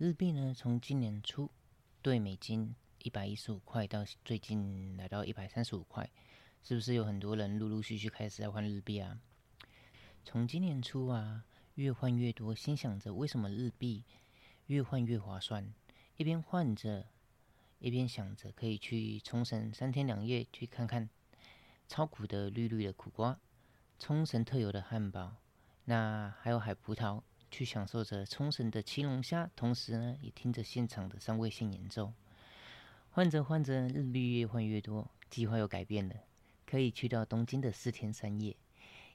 日币呢，从今年初对美金一百一十五块到最近来到一百三十五块，是不是有很多人陆陆续续开始在换日币啊？从今年初啊，越换越多，心想着为什么日币越换越划算？一边换着，一边想着可以去冲绳三天两夜去看看超苦的绿绿的苦瓜，冲绳特有的汉堡，那还有海葡萄。去享受着冲绳的青龙虾，同时呢，也听着现场的三味线演奏。换着换着，日历越换越多，计划又改变了，可以去到东京的四天三夜，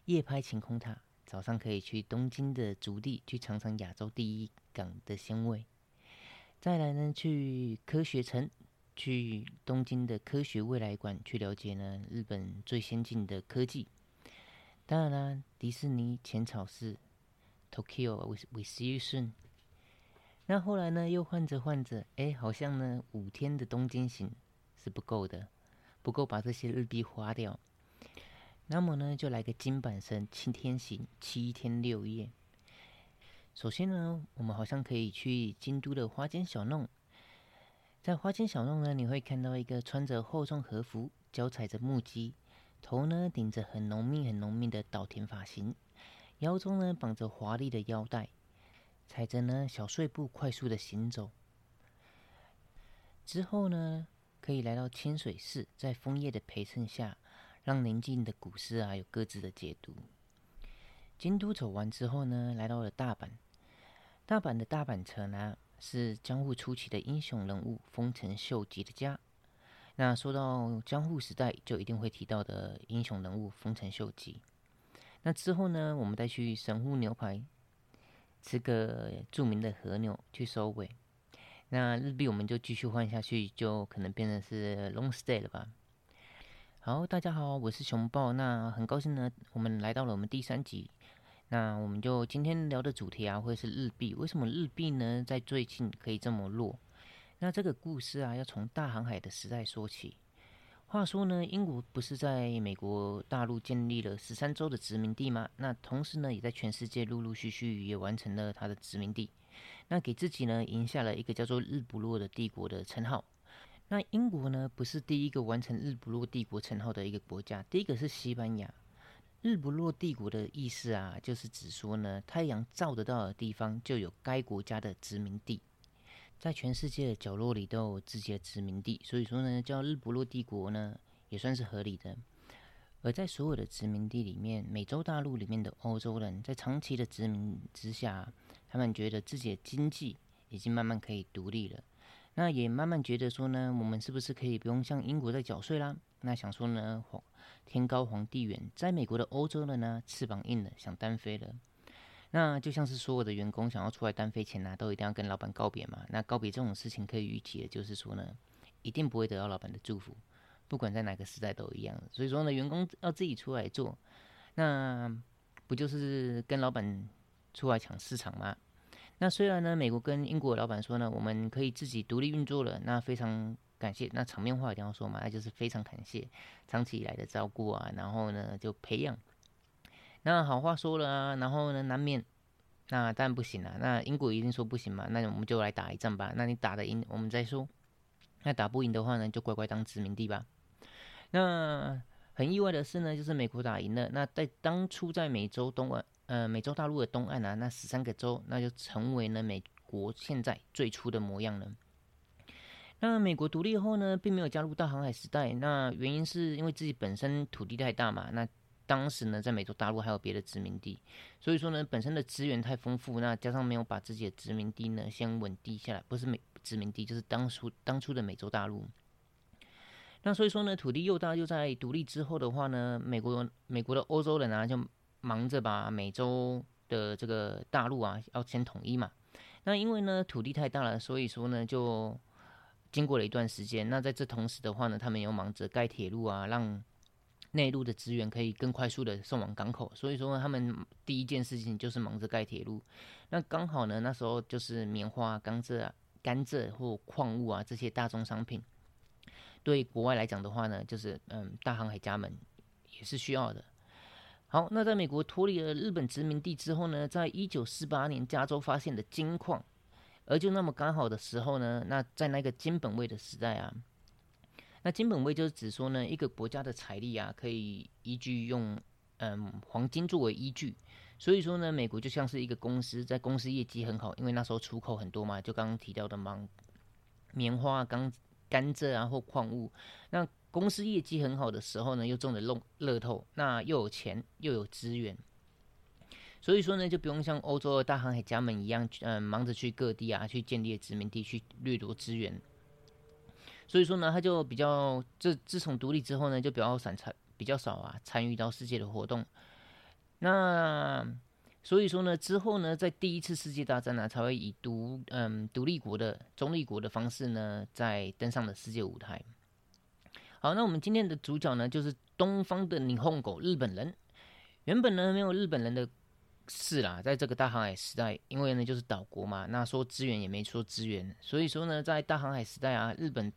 夜拍晴空塔。早上可以去东京的竹地，去尝尝亚洲第一港的鲜味。再来呢，去科学城，去东京的科学未来馆，去了解呢日本最先进的科技。当然啦，迪士尼浅草寺。Tokyo we we see you soon。那后来呢，又换着换着，哎，好像呢五天的东京行是不够的，不够把这些日币花掉。那么呢，就来个金板神七天行，七天六夜。首先呢，我们好像可以去京都的花间小弄，在花间小弄呢，你会看到一个穿着厚重和服，脚踩着木屐，头呢顶着很浓密很浓密的稻田发型。腰中呢绑着华丽的腰带，踩着呢小碎步快速的行走。之后呢，可以来到清水寺，在枫叶的陪衬下，让宁静的古诗啊有各自的解读。京都走完之后呢，来到了大阪。大阪的大阪城呢，是江户初期的英雄人物丰臣秀吉的家。那说到江户时代，就一定会提到的英雄人物丰臣秀吉。那之后呢，我们再去神户牛排吃个著名的和牛去收尾。那日币我们就继续换下去，就可能变成是 long stay 了吧。好，大家好，我是熊豹。那很高兴呢，我们来到了我们第三集。那我们就今天聊的主题啊，会是日币。为什么日币呢，在最近可以这么弱？那这个故事啊，要从大航海的时代说起。话说呢，英国不是在美国大陆建立了十三州的殖民地吗？那同时呢，也在全世界陆陆续续也完成了它的殖民地，那给自己呢赢下了一个叫做日不落的帝国的称号。那英国呢，不是第一个完成日不落帝国称号的一个国家，第一个是西班牙。日不落帝国的意思啊，就是指说呢，太阳照得到的地方就有该国家的殖民地。在全世界的角落里都有自己的殖民地，所以说呢，叫日不落帝国呢，也算是合理的。而在所有的殖民地里面，美洲大陆里面的欧洲人在长期的殖民之下，他们觉得自己的经济已经慢慢可以独立了，那也慢慢觉得说呢，我们是不是可以不用向英国在缴税啦？那想说呢，皇天高皇帝远，在美国的欧洲人呢，翅膀硬了，想单飞了。那就像是所有的员工想要出来单飞前呢，都一定要跟老板告别嘛。那告别这种事情可以预期的，就是说呢，一定不会得到老板的祝福，不管在哪个时代都一样。所以说呢，员工要自己出来做，那不就是跟老板出来抢市场吗？那虽然呢，美国跟英国的老板说呢，我们可以自己独立运作了，那非常感谢。那场面话一定要说嘛，那就是非常感谢长期以来的照顾啊，然后呢就培养。那好话说了啊，然后呢，难免那当然不行了。那英国一定说不行嘛，那我们就来打一仗吧。那你打得赢，我们再说；那打不赢的话呢，就乖乖当殖民地吧。那很意外的是呢，就是美国打赢了。那在当初在美洲东岸，呃，美洲大陆的东岸啊，那十三个州，那就成为了美国现在最初的模样了。那美国独立后呢，并没有加入大航海时代。那原因是因为自己本身土地太大嘛。那当时呢，在美洲大陆还有别的殖民地，所以说呢，本身的资源太丰富，那加上没有把自己的殖民地呢先稳定下来，不是美殖民地，就是当初当初的美洲大陆。那所以说呢，土地又大，又在独立之后的话呢，美国美国的欧洲人啊，就忙着把美洲的这个大陆啊要先统一嘛。那因为呢土地太大了，所以说呢，就经过了一段时间，那在这同时的话呢，他们又忙着盖铁路啊，让内陆的资源可以更快速的送往港口，所以说他们第一件事情就是忙着盖铁路。那刚好呢，那时候就是棉花、甘蔗、甘蔗或矿物啊这些大宗商品，对国外来讲的话呢，就是嗯大航海家们也是需要的。好，那在美国脱离了日本殖民地之后呢，在一九四八年加州发现的金矿，而就那么刚好的时候呢，那在那个金本位的时代啊，那金本位就是指说呢，一个国家的财力啊，可以依据用嗯黄金作为依据。所以说呢，美国就像是一个公司，在公司业绩很好，因为那时候出口很多嘛，就刚刚提到的芒棉花、甘甘蔗啊或矿物。那公司业绩很好的时候呢，又中了乐乐透，那又有钱又有资源。所以说呢，就不用像欧洲的大航海家们一样，嗯，忙着去各地啊，去建立殖民地，去掠夺资源。所以说呢，他就比较，这自从独立之后呢，就比较散参，比较少啊，参与到世界的活动。那所以说呢，之后呢，在第一次世界大战呢，才会以独，嗯，独立国的中立国的方式呢，在登上了世界舞台。好，那我们今天的主角呢，就是东方的霓虹狗日本人。原本呢，没有日本人的。事啦，在这个大航海时代，因为呢就是岛国嘛，那说资源也没说资源，所以说呢，在大航海时代啊，日本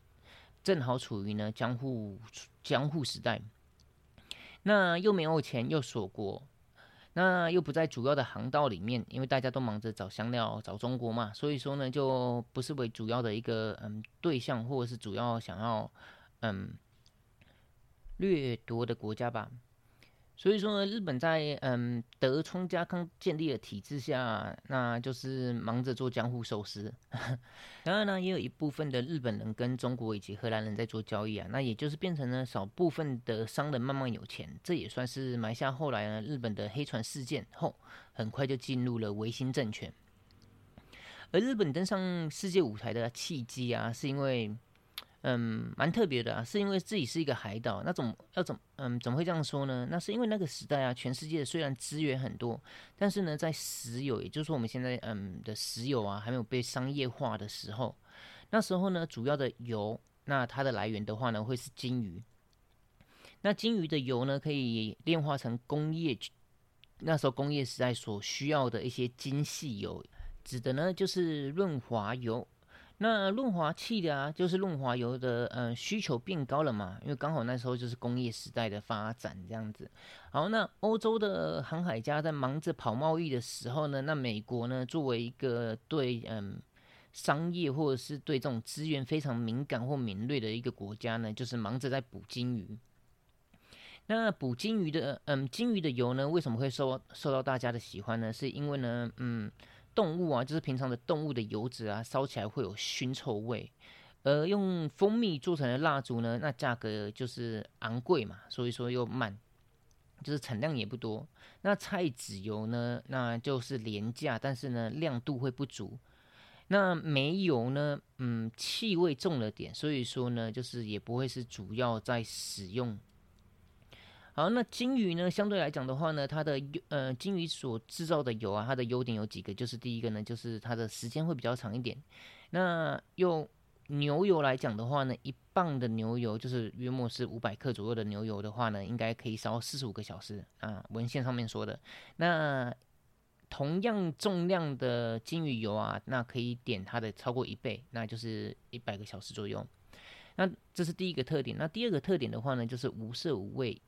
正好处于呢江户江户时代，那又没有钱又锁国，那又不在主要的航道里面，因为大家都忙着找香料找中国嘛，所以说呢就不是为主要的一个嗯对象，或者是主要想要嗯掠夺的国家吧。所以说，日本在嗯德川家康建立的体制下，那就是忙着做江户寿司。当然呢，也有一部分的日本人跟中国以及荷兰人在做交易啊，那也就是变成了少部分的商人慢慢有钱，这也算是埋下后来呢日本的黑船事件后，很快就进入了维新政权。而日本登上世界舞台的契机啊，是因为。嗯，蛮特别的啊，是因为自己是一个海岛，那怎么要怎嗯怎么会这样说呢？那是因为那个时代啊，全世界虽然资源很多，但是呢，在石油，也就是说我们现在嗯的石油啊，还没有被商业化的时候，那时候呢，主要的油，那它的来源的话呢，会是金鱼。那金鱼的油呢，可以炼化成工业，那时候工业时代所需要的一些精细油，指的呢就是润滑油。那润滑器的啊，就是润滑油的，嗯，需求变高了嘛，因为刚好那时候就是工业时代的发展这样子。好，那欧洲的航海家在忙着跑贸易的时候呢，那美国呢，作为一个对嗯商业或者是对这种资源非常敏感或敏锐的一个国家呢，就是忙着在捕金鱼。那捕金鱼的，嗯，金鱼的油呢，为什么会受受到大家的喜欢呢？是因为呢，嗯。动物啊，就是平常的动物的油脂啊，烧起来会有熏臭味。而用蜂蜜做成的蜡烛呢，那价格就是昂贵嘛，所以说又慢，就是产量也不多。那菜籽油呢，那就是廉价，但是呢亮度会不足。那煤油呢，嗯，气味重了点，所以说呢，就是也不会是主要在使用。好，那金鱼呢？相对来讲的话呢，它的呃，金鱼所制造的油啊，它的优点有几个，就是第一个呢，就是它的时间会比较长一点。那用牛油来讲的话呢，一磅的牛油就是约莫是五百克左右的牛油的话呢，应该可以烧四十五个小时啊。文献上面说的。那同样重量的金鱼油啊，那可以点它的超过一倍，那就是一百个小时左右。那这是第一个特点。那第二个特点的话呢，就是无色无味。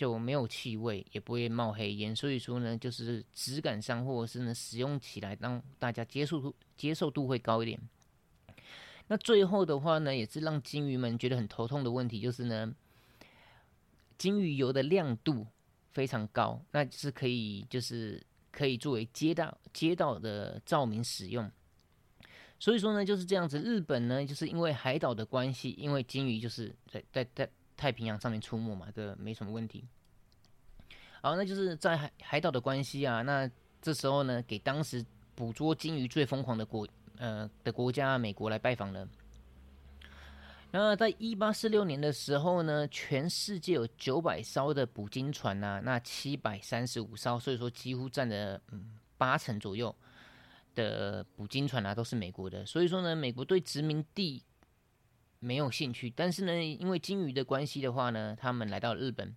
就没有气味，也不会冒黑烟，所以说呢，就是质感上或者是呢使用起来让大家接受度接受度会高一点。那最后的话呢，也是让金鱼们觉得很头痛的问题，就是呢，金鱼油的亮度非常高，那是可以就是可以作为街道街道的照明使用。所以说呢，就是这样子。日本呢，就是因为海岛的关系，因为金鱼就是在在在。太平洋上面出没嘛，这没什么问题。好，那就是在海海岛的关系啊。那这时候呢，给当时捕捉金鱼最疯狂的国呃的国家美国来拜访了。那在一八四六年的时候呢，全世界有九百艘的捕鲸船呐，那七百三十五艘，所以说几乎占了嗯八成左右的捕鲸船啊，都是美国的。所以说呢，美国对殖民地。没有兴趣，但是呢，因为金鱼的关系的话呢，他们来到日本。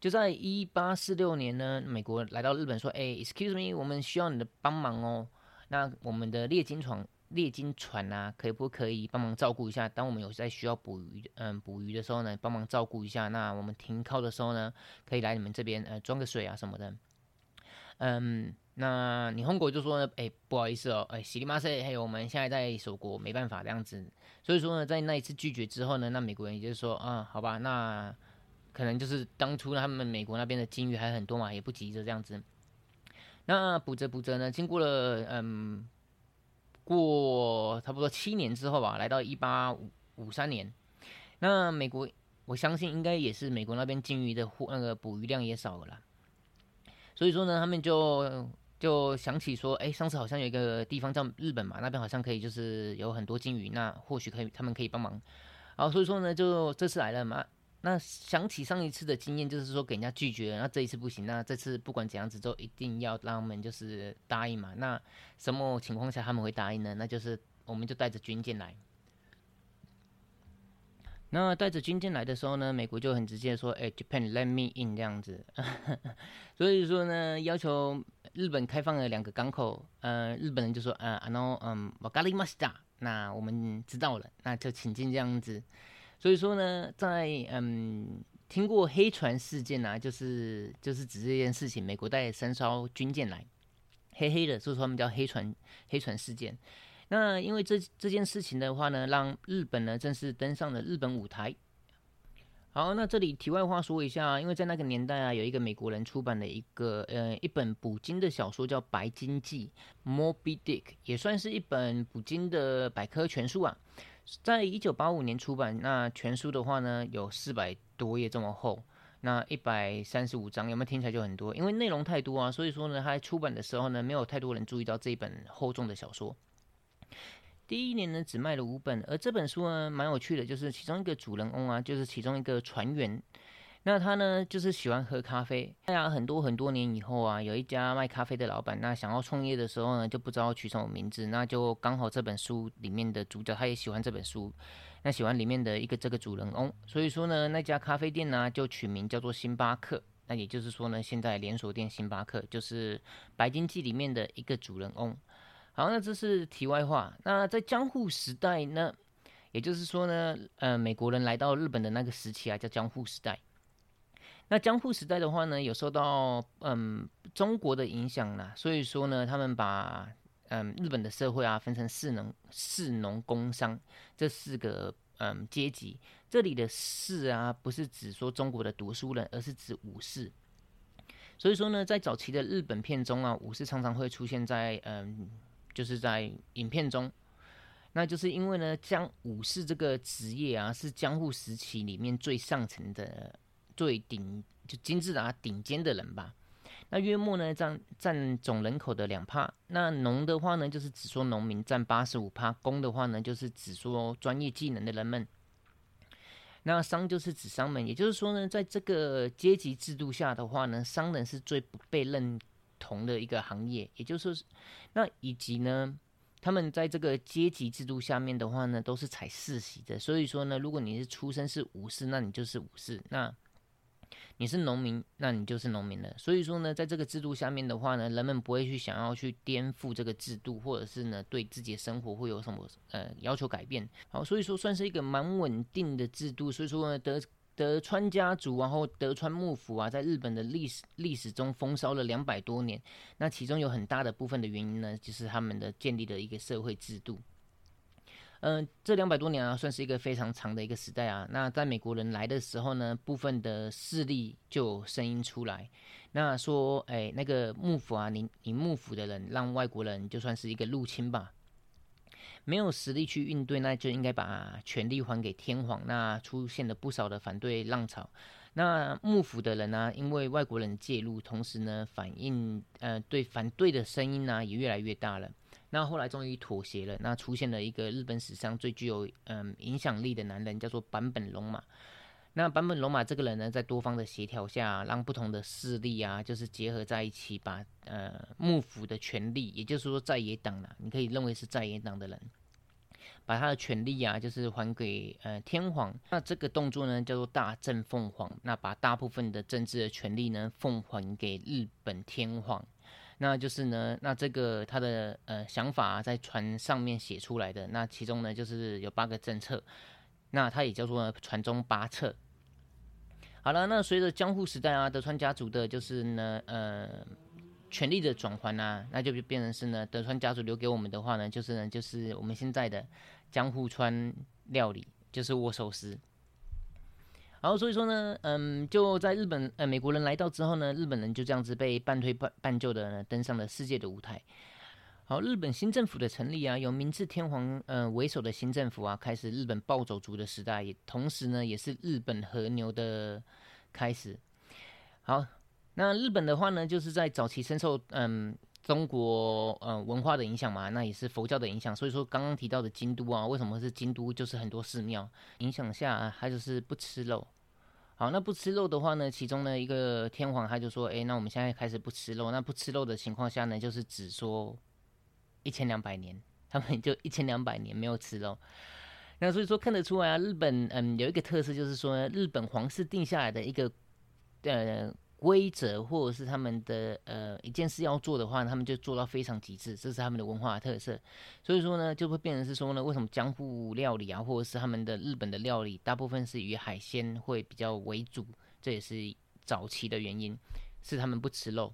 就在一八四六年呢，美国来到日本说：“哎，excuse me，我们需要你的帮忙哦。那我们的猎金船、猎金船啊，可不可以帮忙照顾一下？当我们有在需要捕鱼，嗯，捕鱼的时候呢，帮忙照顾一下。那我们停靠的时候呢，可以来你们这边呃装个水啊什么的。嗯，那你红国就说呢，哎，不好意思哦，哎，喜力马塞，还有我们现在在守国，没办法这样子。所以说呢，在那一次拒绝之后呢，那美国人也就是说，啊，好吧，那可能就是当初他们美国那边的金鱼还很多嘛，也不急着这样子。那补着补着呢，经过了嗯，过差不多七年之后吧，来到一八五五三年，那美国我相信应该也是美国那边金鱼的货那个捕鱼量也少了啦。所以说呢，他们就就想起说，哎，上次好像有一个地方叫日本嘛，那边好像可以就是有很多金鱼，那或许可以他们可以帮忙。好所以说呢，就这次来了嘛，那想起上一次的经验，就是说给人家拒绝，那这一次不行，那这次不管怎样子，都一定要让他们就是答应嘛。那什么情况下他们会答应呢？那就是我们就带着军舰来。那带着军舰来的时候呢，美国就很直接说：“哎，Japan let me in 这样子。”所以说呢，要求日本开放了两个港口。呃，日本人就说：“呃，あの，嗯，わかりました。”那我们知道了，那就请进这样子。所以说呢，在嗯听过黑船事件啊，就是就是指这件事情，美国带三艘军舰来，黑黑的，所以说他们叫黑船黑船事件。那因为这这件事情的话呢，让日本呢正式登上了日本舞台。 好，那这里题外话说一下，因为在那个年代啊，有一个美国人出版的一个呃一本捕鲸的小说叫《白鲸记》（Moby Dick），也算是一本捕鲸的百科全书啊。在一九八五年出版，那全书的话呢有四百多页这么厚，那一百三十五章，有没有听起来就很多？因为内容太多啊，所以说呢，它出版的时候呢，没有太多人注意到这一本厚重的小说。第一年呢，只卖了五本，而这本书呢，蛮有趣的，就是其中一个主人翁啊，就是其中一个船员，那他呢，就是喜欢喝咖啡。哎呀，很多很多年以后啊，有一家卖咖啡的老板，那想要创业的时候呢，就不知道取什么名字，那就刚好这本书里面的主角他也喜欢这本书，那喜欢里面的一个这个主人翁，所以说呢，那家咖啡店呢，就取名叫做星巴克。那也就是说呢，现在连锁店星巴克就是《白金记》里面的一个主人翁。好，那这是题外话。那在江户时代呢，也就是说呢，呃，美国人来到日本的那个时期啊，叫江户时代。那江户时代的话呢，有受到嗯中国的影响啦，所以说呢，他们把嗯日本的社会啊分成士农、士农工商这四个嗯阶级。这里的士啊，不是指说中国的读书人，而是指武士。所以说呢，在早期的日本片中啊，武士常常会出现在嗯。就是在影片中，那就是因为呢，江武士这个职业啊，是江户时期里面最上层的、最顶就金字塔顶尖的人吧。那约莫呢占占总人口的两帕。那农的话呢，就是只说农民占八十五帕；工的话呢，就是只说专业技能的人们。那商就是指商们，也就是说呢，在这个阶级制度下的话呢，商人是最不被认。同的一个行业，也就是说，那以及呢，他们在这个阶级制度下面的话呢，都是采世袭的。所以说呢，如果你是出身是武士，那你就是武士；那你是农民，那你就是农民了。所以说呢，在这个制度下面的话呢，人们不会去想要去颠覆这个制度，或者是呢，对自己的生活会有什么呃要求改变。好，所以说算是一个蛮稳定的制度。所以说呢，得。德川家族，然后德川幕府啊，在日本的历史历史中风骚了两百多年。那其中有很大的部分的原因呢，就是他们的建立的一个社会制度。嗯，这两百多年啊，算是一个非常长的一个时代啊。那在美国人来的时候呢，部分的势力就声音出来，那说，哎，那个幕府啊，你你幕府的人让外国人就算是一个入侵吧。没有实力去应对，那就应该把权力还给天皇。那出现了不少的反对浪潮。那幕府的人呢，因为外国人介入，同时呢，反应呃对反对的声音呢也越来越大了。那后来终于妥协了。那出现了一个日本史上最具有嗯影响力的男人，叫做坂本龙马。那坂本龙马这个人呢，在多方的协调下，让不同的势力啊，就是结合在一起，把呃幕府的权力，也就是说在野党啦，你可以认为是在野党的人，把他的权力啊，就是还给呃天皇。那这个动作呢，叫做大政奉皇。那把大部分的政治的权力呢，奉还给日本天皇。那就是呢，那这个他的呃想法在船上面写出来的。那其中呢，就是有八个政策。那它也叫做传宗八策。好了，那随着江户时代啊，德川家族的就是呢，呃，权力的转换啊，那就变成是呢，德川家族留给我们的话呢，就是呢，就是我们现在的江户川料理，就是握寿司。然后所以说呢，嗯，就在日本，呃，美国人来到之后呢，日本人就这样子被半推半半就的呢，登上了世界的舞台。好，日本新政府的成立啊，由明治天皇呃为首的新政府啊，开始日本暴走族的时代，也同时呢，也是日本和牛的开始。好，那日本的话呢，就是在早期深受嗯中国呃文化的影响嘛，那也是佛教的影响，所以说刚刚提到的京都啊，为什么是京都？就是很多寺庙影响下，他就是不吃肉。好，那不吃肉的话呢，其中呢一个天皇他就说，哎，那我们现在开始不吃肉。那不吃肉的情况下呢，就是只说一千两百年，他们就一千两百年没有吃肉。那所以说看得出来啊，日本嗯有一个特色，就是说日本皇室定下来的一个。呃，规则或者是他们的呃一件事要做的话，他们就做到非常极致，这是他们的文化特色。所以说呢，就会变成是说呢，为什么江户料理啊，或者是他们的日本的料理，大部分是以海鲜会比较为主，这也是早期的原因，是他们不吃肉。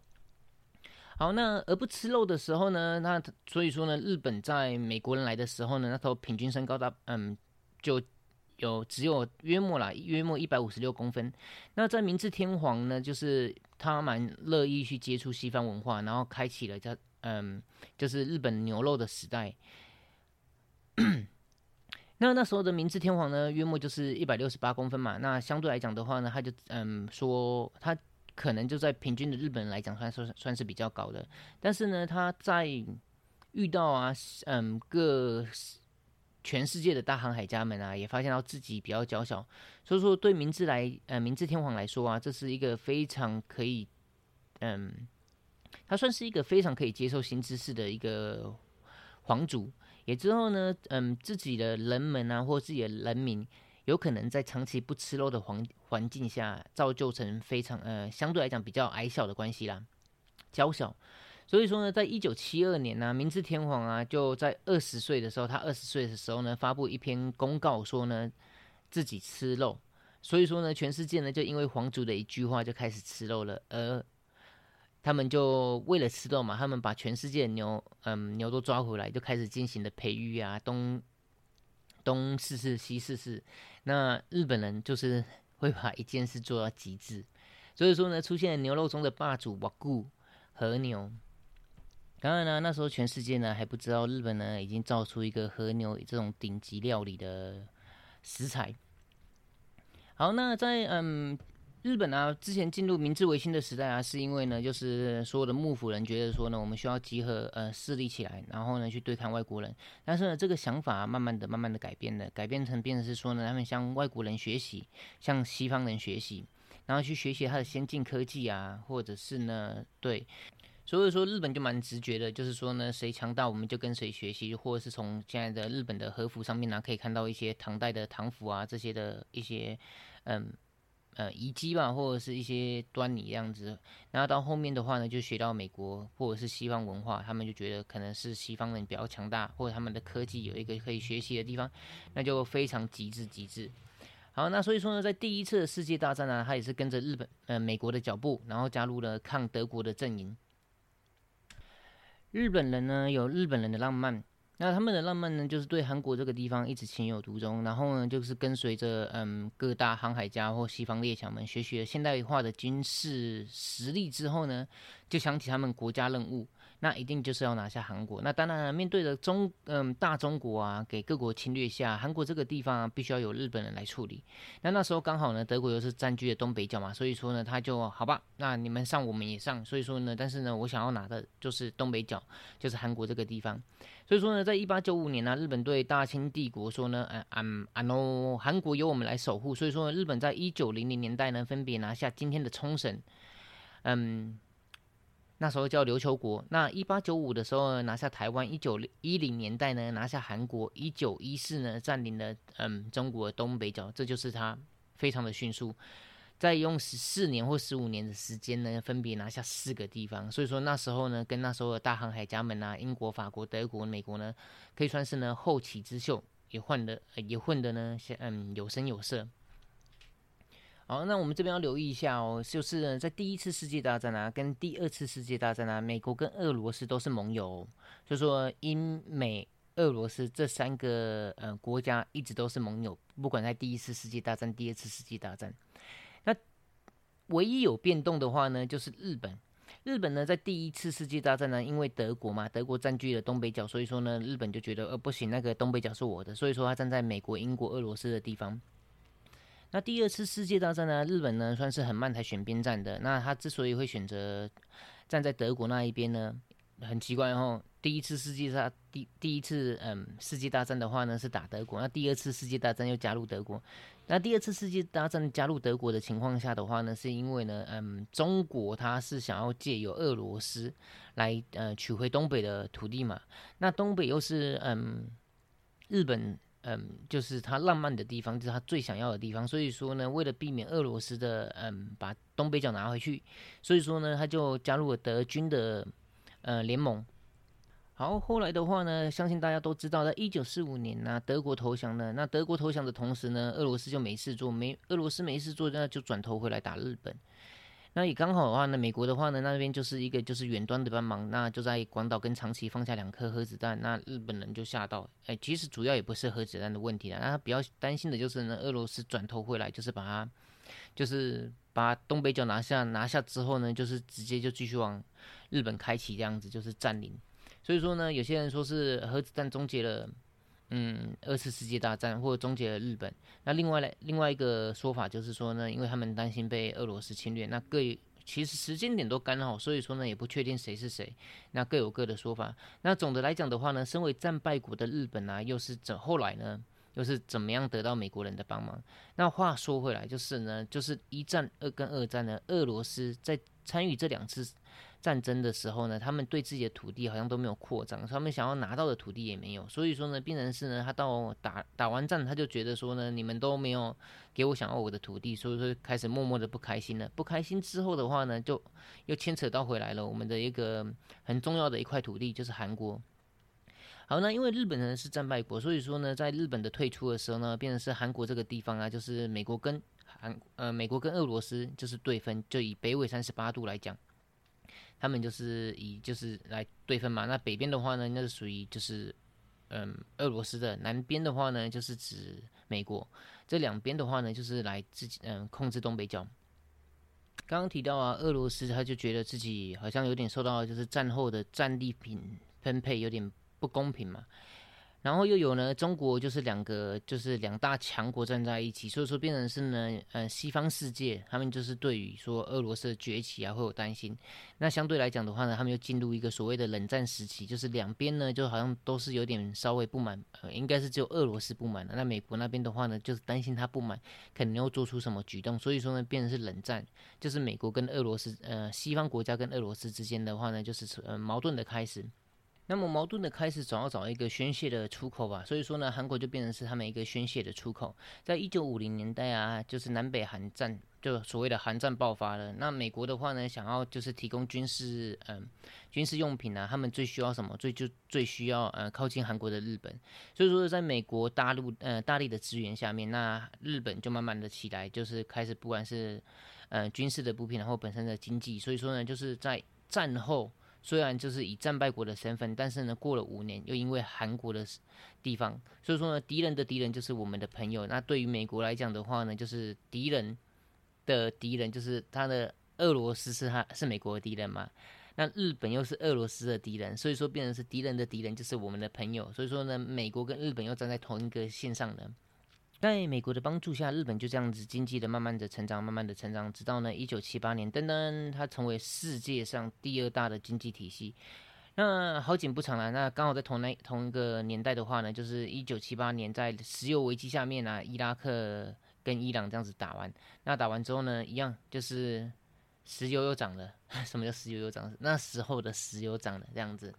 好，那而不吃肉的时候呢，那所以说呢，日本在美国人来的时候呢，那头平均身高大，嗯，就。有只有约莫啦，约莫一百五十六公分。那在明治天皇呢，就是他蛮乐意去接触西方文化，然后开启了叫嗯，就是日本牛肉的时代。那那时候的明治天皇呢，约莫就是一百六十八公分嘛。那相对来讲的话呢，他就嗯说他可能就在平均的日本人来讲，算算算是比较高的。但是呢，他在遇到啊嗯各。全世界的大航海家们啊，也发现到自己比较娇小，所以说对明治来，呃，明治天皇来说啊，这是一个非常可以，嗯，他算是一个非常可以接受新知识的一个皇族。也之后呢，嗯，自己的人们啊，或自己的人民，有可能在长期不吃肉的环环境下，造就成非常，呃，相对来讲比较矮小的关系啦，娇小。所以说呢，在一九七二年呢，明治天皇啊，就在二十岁的时候，他二十岁的时候呢，发布一篇公告说呢，自己吃肉。所以说呢，全世界呢，就因为皇族的一句话就开始吃肉了。而他们就为了吃肉嘛，他们把全世界的牛，嗯，牛都抓回来，就开始进行的培育啊，东东试试，西试试。那日本人就是会把一件事做到极致。所以说呢，出现牛肉中的霸主瓦固和牛。当然呢，那时候全世界呢还不知道日本呢已经造出一个和牛这种顶级料理的食材。好，那在嗯日本啊，之前进入明治维新的时代啊，是因为呢，就是所有的幕府人觉得说呢，我们需要集合呃势力起来，然后呢去对抗外国人。但是呢，这个想法慢慢的、慢慢的改变了，改变成变成是说呢，他们向外国人学习，向西方人学习，然后去学习他的先进科技啊，或者是呢，对。所以说日本就蛮直觉的，就是说呢，谁强大我们就跟谁学习，或者是从现在的日本的和服上面呢，可以看到一些唐代的唐服啊这些的一些嗯呃遗迹吧，或者是一些端倪这样子。然后到后面的话呢，就学到美国或者是西方文化，他们就觉得可能是西方人比较强大，或者他们的科技有一个可以学习的地方，那就非常极致极致。好，那所以说呢，在第一次世界大战呢，他也是跟着日本呃美国的脚步，然后加入了抗德国的阵营。日本人呢有日本人的浪漫，那他们的浪漫呢就是对韩国这个地方一直情有独钟，然后呢就是跟随着嗯各大航海家或西方列强们学习了现代化的军事实力之后呢，就想起他们国家任务。那一定就是要拿下韩国。那当然，面对着中嗯大中国啊，给各国侵略下，韩国这个地方啊，必须要有日本人来处理。那那时候刚好呢，德国又是占据了东北角嘛，所以说呢，他就好吧，那你们上我们也上。所以说呢，但是呢，我想要拿的就是东北角，就是韩国这个地方。所以说呢，在一八九五年呢，日本对大清帝国说呢，嗯嗯啊 no，韩国由我们来守护。所以说，日本在一九零零年代呢，分别拿下今天的冲绳，嗯。那时候叫琉球国。那一八九五的时候呢，拿下台湾；一九一零年代呢，拿下韩国；一九一四呢，占领了嗯中国东北角。这就是他非常的迅速，在用十四年或十五年的时间呢，分别拿下四个地方。所以说那时候呢，跟那时候的大航海家们啊，英国、法国、德国、美国呢，可以算是呢后起之秀，也混的也混的呢，嗯有声有色。好，那我们这边要留意一下哦，就是在第一次世界大战啊，跟第二次世界大战啊，美国跟俄罗斯都是盟友，就说英美俄罗斯这三个呃国家一直都是盟友，不管在第一次世界大战、第二次世界大战。唯一有变动的话呢，就是日本。日本呢，在第一次世界大战呢，因为德国嘛，德国占据了东北角，所以说呢，日本就觉得呃不行，那个东北角是我的，所以说他站在美国、英国、俄罗斯的地方。那第二次世界大战呢？日本呢算是很慢才选边站的。那他之所以会选择站在德国那一边呢，很奇怪哦。第一次世界大第第一次嗯世界大战的话呢是打德国，那第二次世界大战又加入德国。那第二次世界大战加入德国的情况下的话呢，是因为呢嗯中国它是想要借由俄罗斯来呃取回东北的土地嘛。那东北又是嗯日本。嗯，就是他浪漫的地方，就是他最想要的地方。所以说呢，为了避免俄罗斯的嗯把东北角拿回去，所以说呢，他就加入了德军的呃联盟。好，后来的话呢，相信大家都知道，在一九四五年呢，德国投降了。那德国投降的同时呢，俄罗斯就没事做，没俄罗斯没事做，那就转头回来打日本。那也刚好的话呢，美国的话呢，那边就是一个就是远端的帮忙，那就在广岛跟长崎放下两颗核子弹，那日本人就吓到，哎，其实主要也不是核子弹的问题了，那他比较担心的就是呢，俄罗斯转头回来，就是把它，就是把东北角拿下，拿下之后呢，就是直接就继续往日本开启这样子，就是占领。所以说呢，有些人说是核子弹终结了。嗯，二次世界大战或终结了日本。那另外来另外一个说法就是说呢，因为他们担心被俄罗斯侵略，那各其实时间点都刚好，所以说呢也不确定谁是谁，那各有各的说法。那总的来讲的话呢，身为战败国的日本啊，又是怎后来呢，又是怎么样得到美国人的帮忙？那话说回来，就是呢，就是一战二跟二战呢，俄罗斯在参与这两次。战争的时候呢，他们对自己的土地好像都没有扩张，他们想要拿到的土地也没有，所以说呢，病人是呢，他到打打完战，他就觉得说呢，你们都没有给我想要我的土地，所以说开始默默的不开心了。不开心之后的话呢，就又牵扯到回来了，我们的一个很重要的一块土地就是韩国。好，那因为日本人是战败国，所以说呢，在日本的退出的时候呢，变成是韩国这个地方啊，就是美国跟韩呃美国跟俄罗斯就是对分，就以北纬三十八度来讲。他们就是以就是来对分嘛，那北边的话呢，那是属于就是嗯俄罗斯的，南边的话呢就是指美国，这两边的话呢就是来自己嗯控制东北角。刚刚提到啊，俄罗斯他就觉得自己好像有点受到就是战后的战利品分配有点不公平嘛。然后又有呢，中国就是两个，就是两大强国站在一起，所以说变成是呢，呃，西方世界他们就是对于说俄罗斯的崛起啊会有担心。那相对来讲的话呢，他们又进入一个所谓的冷战时期，就是两边呢就好像都是有点稍微不满，呃，应该是只有俄罗斯不满的。那美国那边的话呢，就是担心他不满，可能又做出什么举动，所以说呢，变成是冷战，就是美国跟俄罗斯，呃，西方国家跟俄罗斯之间的话呢，就是呃矛盾的开始。那么矛盾的开始，总要找一个宣泄的出口吧。所以说呢，韩国就变成是他们一个宣泄的出口。在一九五零年代啊，就是南北韩战，就所谓的韩战爆发了。那美国的话呢，想要就是提供军事，嗯，军事用品啊，他们最需要什么？最就最需要呃靠近韩国的日本。所以说，在美国大陆呃大力的支援下面，那日本就慢慢的起来，就是开始不管是呃军事的补品，然后本身的经济。所以说呢，就是在战后。虽然就是以战败国的身份，但是呢，过了五年，又因为韩国的地方，所以说呢，敌人的敌人就是我们的朋友。那对于美国来讲的话呢，就是敌人的敌人，就是他的俄罗斯是他是美国的敌人嘛。那日本又是俄罗斯的敌人，所以说变成是敌人的敌人就是我们的朋友。所以说呢，美国跟日本又站在同一个线上的。在美国的帮助下，日本就这样子经济的慢慢的成长，慢慢的成长，直到呢一九七八年，噔噔，它成为世界上第二大的经济体系。那好景不长了，那刚好在同那同一个年代的话呢，就是一九七八年，在石油危机下面呢，伊拉克跟伊朗这样子打完，那打完之后呢，一样就是石油又涨了。什么叫石油又涨？那时候的石油涨了这样子。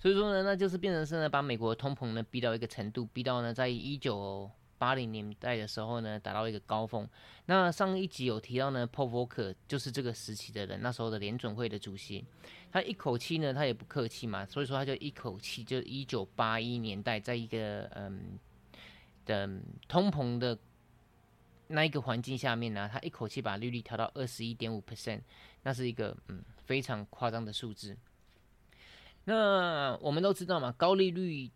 所以说呢，那就是变成是呢，把美国通膨呢逼到一个程度，逼到呢在一九。八零年代的时候呢，达到一个高峰。那上一集有提到呢，Paul Volcker 就是这个时期的人，那时候的联准会的主席。他一口气呢，他也不客气嘛，所以说他就一口气，就一九八一年代，在一个嗯的通膨的那一个环境下面呢，他一口气把利率调到二十一点五 percent，那是一个嗯非常夸张的数字。那我们都知道嘛，高利率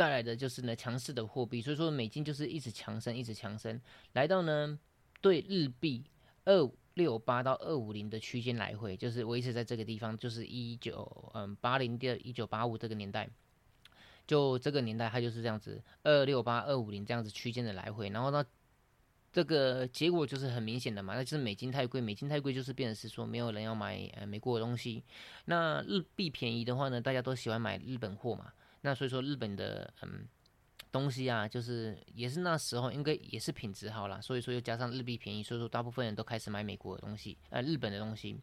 带来的就是呢强势的货币，所以说美金就是一直强升，一直强升，来到呢对日币二六八到二五零的区间来回，就是维持在这个地方，就是一九嗯八零到一九八五这个年代，就这个年代它就是这样子二六八二五零这样子区间的来回，然后呢。这个结果就是很明显的嘛，那就是美金太贵，美金太贵就是变成是说没有人要买呃美国的东西，那日币便宜的话呢，大家都喜欢买日本货嘛，那所以说日本的嗯东西啊，就是也是那时候应该也是品质好啦，所以说又加上日币便宜，所以说大部分人都开始买美国的东西，呃日本的东西。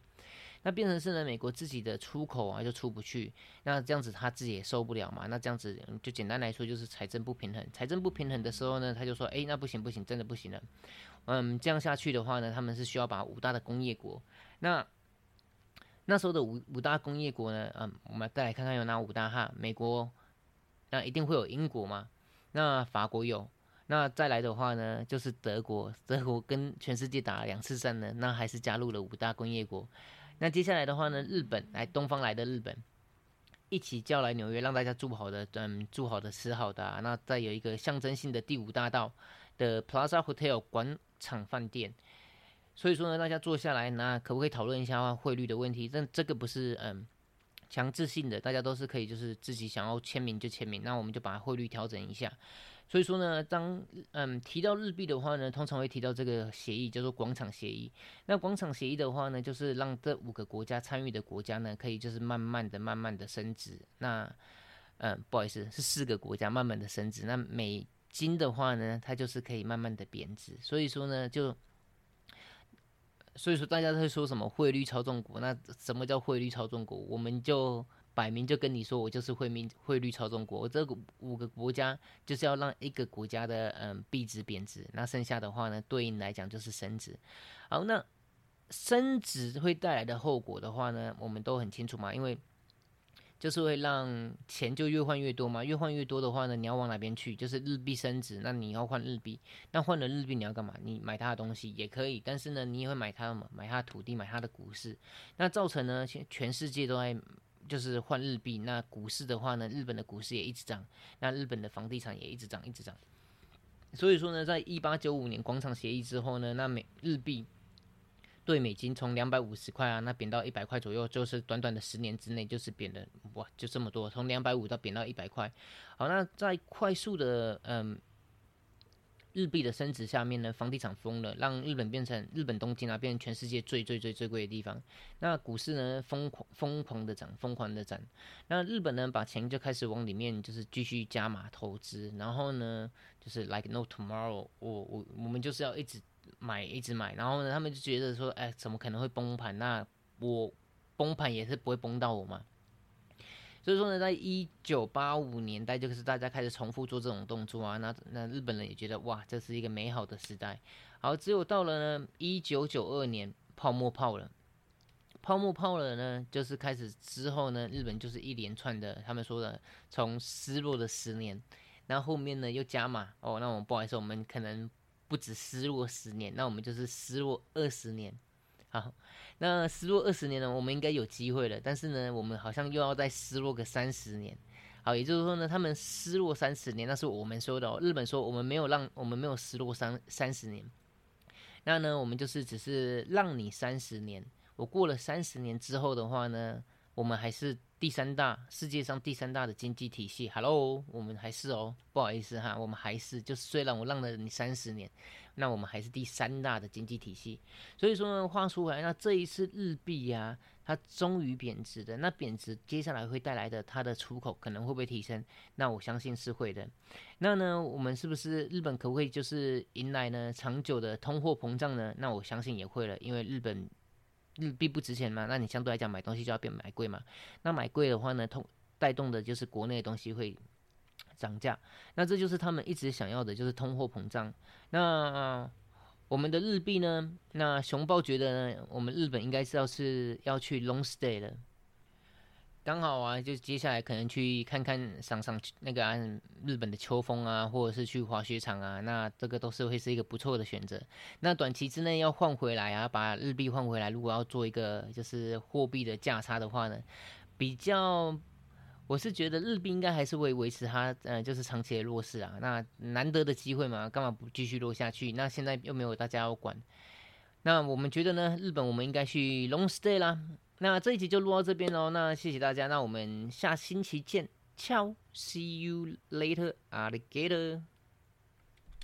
那变成是呢，美国自己的出口啊就出不去，那这样子他自己也受不了嘛。那这样子就简单来说就是财政不平衡。财政不平衡的时候呢，他就说，哎，那不行不行，真的不行了。嗯，这样下去的话呢，他们是需要把五大的工业国。那那时候的五五大工业国呢，嗯，我们再来看看有哪五大哈。美国，那一定会有英国嘛。那法国有，那再来的话呢，就是德国。德国跟全世界打了两次战呢，那还是加入了五大工业国。那接下来的话呢，日本来东方来的日本，一起叫来纽约，让大家住好的，嗯，住好的，吃好的。啊。那再有一个象征性的第五大道的 Plaza Hotel 广场饭店。所以说呢，大家坐下来，那可不可以讨论一下汇率的问题？这这个不是嗯强制性的，大家都是可以，就是自己想要签名就签名。那我们就把汇率调整一下。所以说呢，当嗯提到日币的话呢，通常会提到这个协议叫做广场协议。那广场协议的话呢，就是让这五个国家参与的国家呢，可以就是慢慢的、慢慢的升值。那嗯，不好意思，是四个国家慢慢的升值。那美金的话呢，它就是可以慢慢的贬值。所以说呢，就所以说大家在说什么汇率操纵股？那什么叫汇率操纵股？我们就。摆明就跟你说，我就是汇民汇率操纵国。我这五个国家就是要让一个国家的嗯币值贬值，那剩下的话呢，对应来讲就是升值。好，那升值会带来的后果的话呢，我们都很清楚嘛，因为就是会让钱就越换越多嘛，越换越多的话呢，你要往哪边去？就是日币升值，那你要换日币，那换了日币你要干嘛？你买它的东西也可以，但是呢，你也会买它嘛，买它的土地，买它的股市，那造成呢，全全世界都在。就是换日币，那股市的话呢，日本的股市也一直涨，那日本的房地产也一直涨，一直涨。所以说呢，在一八九五年广场协议之后呢，那美日币对美金从两百五十块啊，那贬到一百块左右，就是短短的十年之内，就是贬的哇，就这么多，从两百五到贬到一百块。好，那在快速的嗯。日币的升值下面呢，房地产疯了，让日本变成日本东京啊，变成全世界最最最最贵的地方。那股市呢，疯狂疯狂的涨，疯狂的涨。那日本呢，把钱就开始往里面就是继续加码投资，然后呢，就是 like no tomorrow，我我我们就是要一直买一直买，然后呢，他们就觉得说，哎，怎么可能会崩盘？那我崩盘也是不会崩到我嘛。所以说呢，在一九八五年代，就是大家开始重复做这种动作啊，那那日本人也觉得哇，这是一个美好的时代。好，只有到了呢一九九二年，泡沫泡了，泡沫泡了呢，就是开始之后呢，日本就是一连串的，他们说的从失落的十年，那后面呢又加码哦，那我们不好意思，我们可能不止失落十年，那我们就是失落二十年。好，那失落二十年呢，我们应该有机会了。但是呢，我们好像又要再失落个三十年。好，也就是说呢，他们失落三十年，那是我们说的。日本说我们没有让我们没有失落三三十年。那呢，我们就是只是让你三十年。我过了三十年之后的话呢，我们还是第三大世界上第三大的经济体系。Hello，我们还是哦，不好意思哈，我们还是就是虽然我让了你三十年。那我们还是第三大的经济体系，所以说呢，话说回来，那这一次日币呀，它终于贬值的，那贬值接下来会带来的它的出口可能会不会提升？那我相信是会的。那呢，我们是不是日本可不可以就是迎来呢长久的通货膨胀呢？那我相信也会了，因为日本日币不值钱嘛，那你相对来讲买东西就要变买贵嘛。那买贵的话呢，通带动的就是国内的东西会。涨价，那这就是他们一直想要的，就是通货膨胀。那我们的日币呢？那熊豹觉得呢，我们日本应该是要是要去 long stay 了。刚好啊，就接下来可能去看看上上那个啊日本的秋风啊，或者是去滑雪场啊，那这个都是会是一个不错的选择。那短期之内要换回来啊，把日币换回来，如果要做一个就是货币的价差的话呢，比较我是觉得日币应该还是会维持它呃就是长期的弱势啊。那难得的机会嘛，干嘛不继续落下去？那现在又没有大家要管，那我们觉得呢，日本我们应该去 long stay 啦。那这一集就录到这边喽，那谢谢大家，那我们下星期见，ciao，see you later，alligator。